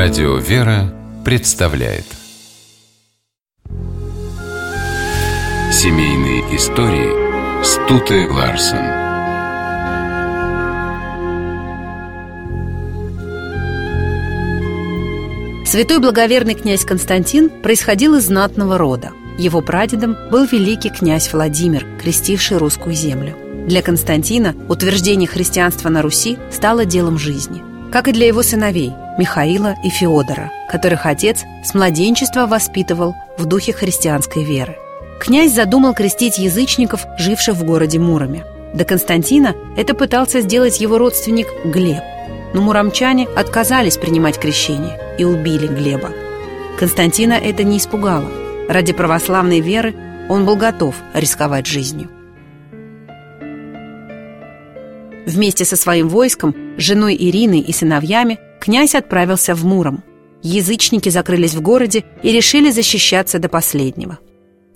Радио «Вера» представляет Семейные истории Стуты Ларсен Святой благоверный князь Константин происходил из знатного рода. Его прадедом был великий князь Владимир, крестивший русскую землю. Для Константина утверждение христианства на Руси стало делом жизни. Как и для его сыновей Михаила и Феодора, которых отец с младенчества воспитывал в духе христианской веры. Князь задумал крестить язычников, живших в городе Муроме. До Константина это пытался сделать его родственник Глеб. Но муромчане отказались принимать крещение и убили Глеба. Константина это не испугало. Ради православной веры он был готов рисковать жизнью. Вместе со своим войском, женой Ириной и сыновьями князь отправился в Муром. Язычники закрылись в городе и решили защищаться до последнего.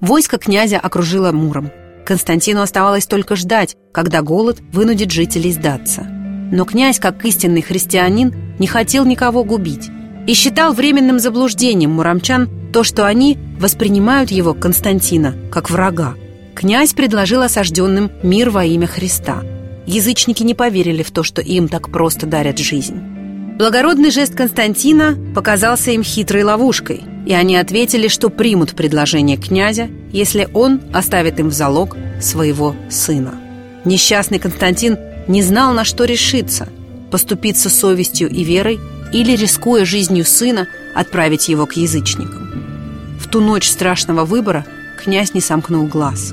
Войско князя окружило Муром. Константину оставалось только ждать, когда голод вынудит жителей сдаться. Но князь, как истинный христианин, не хотел никого губить и считал временным заблуждением муромчан то, что они воспринимают его, Константина, как врага. Князь предложил осажденным мир во имя Христа – Язычники не поверили в то, что им так просто дарят жизнь. Благородный жест Константина показался им хитрой ловушкой, и они ответили, что примут предложение князя, если он оставит им в залог своего сына. Несчастный Константин не знал, на что решиться – поступиться совестью и верой или, рискуя жизнью сына, отправить его к язычникам. В ту ночь страшного выбора князь не сомкнул глаз.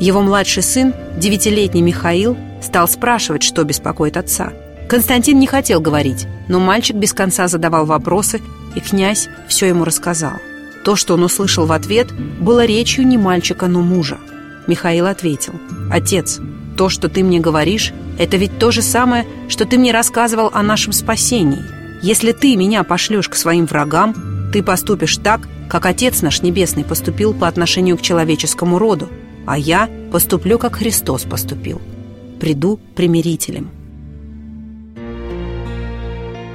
Его младший сын, девятилетний Михаил, Стал спрашивать, что беспокоит отца. Константин не хотел говорить, но мальчик без конца задавал вопросы, и князь все ему рассказал. То, что он услышал в ответ, было речью не мальчика, но мужа. Михаил ответил, «Отец, то, что ты мне говоришь, это ведь то же самое, что ты мне рассказывал о нашем спасении. Если ты меня пошлешь к своим врагам, ты поступишь так, как Отец наш Небесный поступил по отношению к человеческому роду, а я поступлю, как Христос поступил приду примирителем.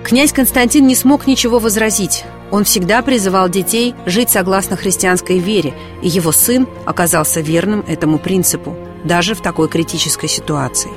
Князь Константин не смог ничего возразить. Он всегда призывал детей жить согласно христианской вере, и его сын оказался верным этому принципу, даже в такой критической ситуации.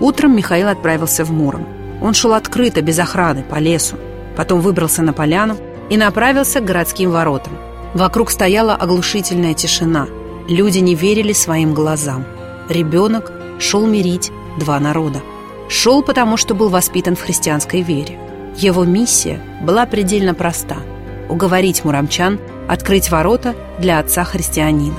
Утром Михаил отправился в Муром. Он шел открыто, без охраны, по лесу. Потом выбрался на поляну и направился к городским воротам. Вокруг стояла оглушительная тишина. Люди не верили своим глазам. Ребенок шел мирить два народа. Шел, потому что был воспитан в христианской вере. Его миссия была предельно проста – уговорить муромчан открыть ворота для отца христианина.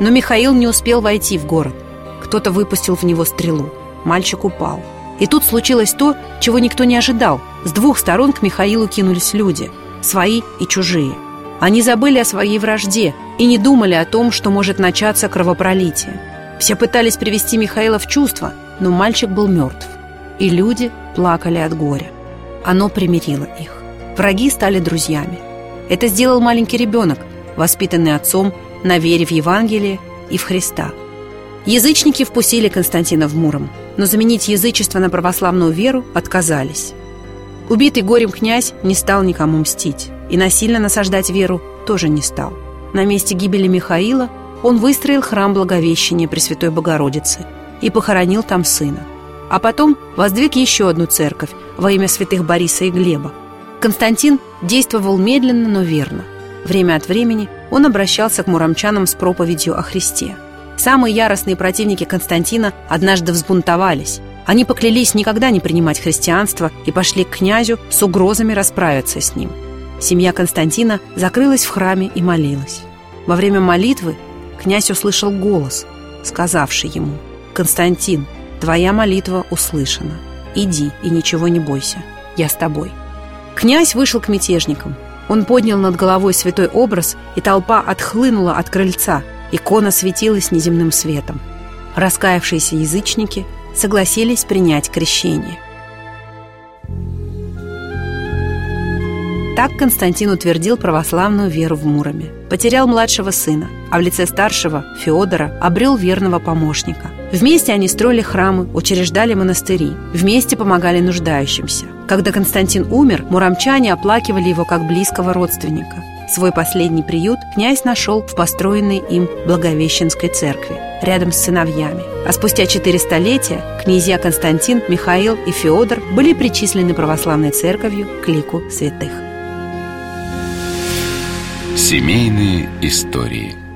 Но Михаил не успел войти в город. Кто-то выпустил в него стрелу. Мальчик упал. И тут случилось то, чего никто не ожидал. С двух сторон к Михаилу кинулись люди – свои и чужие. Они забыли о своей вражде и не думали о том, что может начаться кровопролитие. Все пытались привести Михаила в чувство, но мальчик был мертв. И люди плакали от горя. Оно примирило их. Враги стали друзьями. Это сделал маленький ребенок, воспитанный отцом на вере в Евангелие и в Христа. Язычники впустили Константина в Муром, но заменить язычество на православную веру отказались. Убитый горем князь не стал никому мстить, и насильно насаждать веру тоже не стал. На месте гибели Михаила он выстроил храм Благовещения Пресвятой Богородицы и похоронил там сына. А потом воздвиг еще одну церковь во имя святых Бориса и Глеба. Константин действовал медленно, но верно. Время от времени он обращался к муромчанам с проповедью о Христе. Самые яростные противники Константина однажды взбунтовались. Они поклялись никогда не принимать христианство и пошли к князю с угрозами расправиться с ним. Семья Константина закрылась в храме и молилась. Во время молитвы князь услышал голос, сказавший ему «Константин, твоя молитва услышана. Иди и ничего не бойся, я с тобой». Князь вышел к мятежникам. Он поднял над головой святой образ, и толпа отхлынула от крыльца. Икона светилась неземным светом. Раскаявшиеся язычники согласились принять крещение – Так Константин утвердил православную веру в Муроме. Потерял младшего сына, а в лице старшего, Феодора, обрел верного помощника. Вместе они строили храмы, учреждали монастыри, вместе помогали нуждающимся. Когда Константин умер, муромчане оплакивали его как близкого родственника. Свой последний приют князь нашел в построенной им Благовещенской церкви, рядом с сыновьями. А спустя четыре столетия князья Константин, Михаил и Феодор были причислены православной церковью к лику святых. Семейные истории –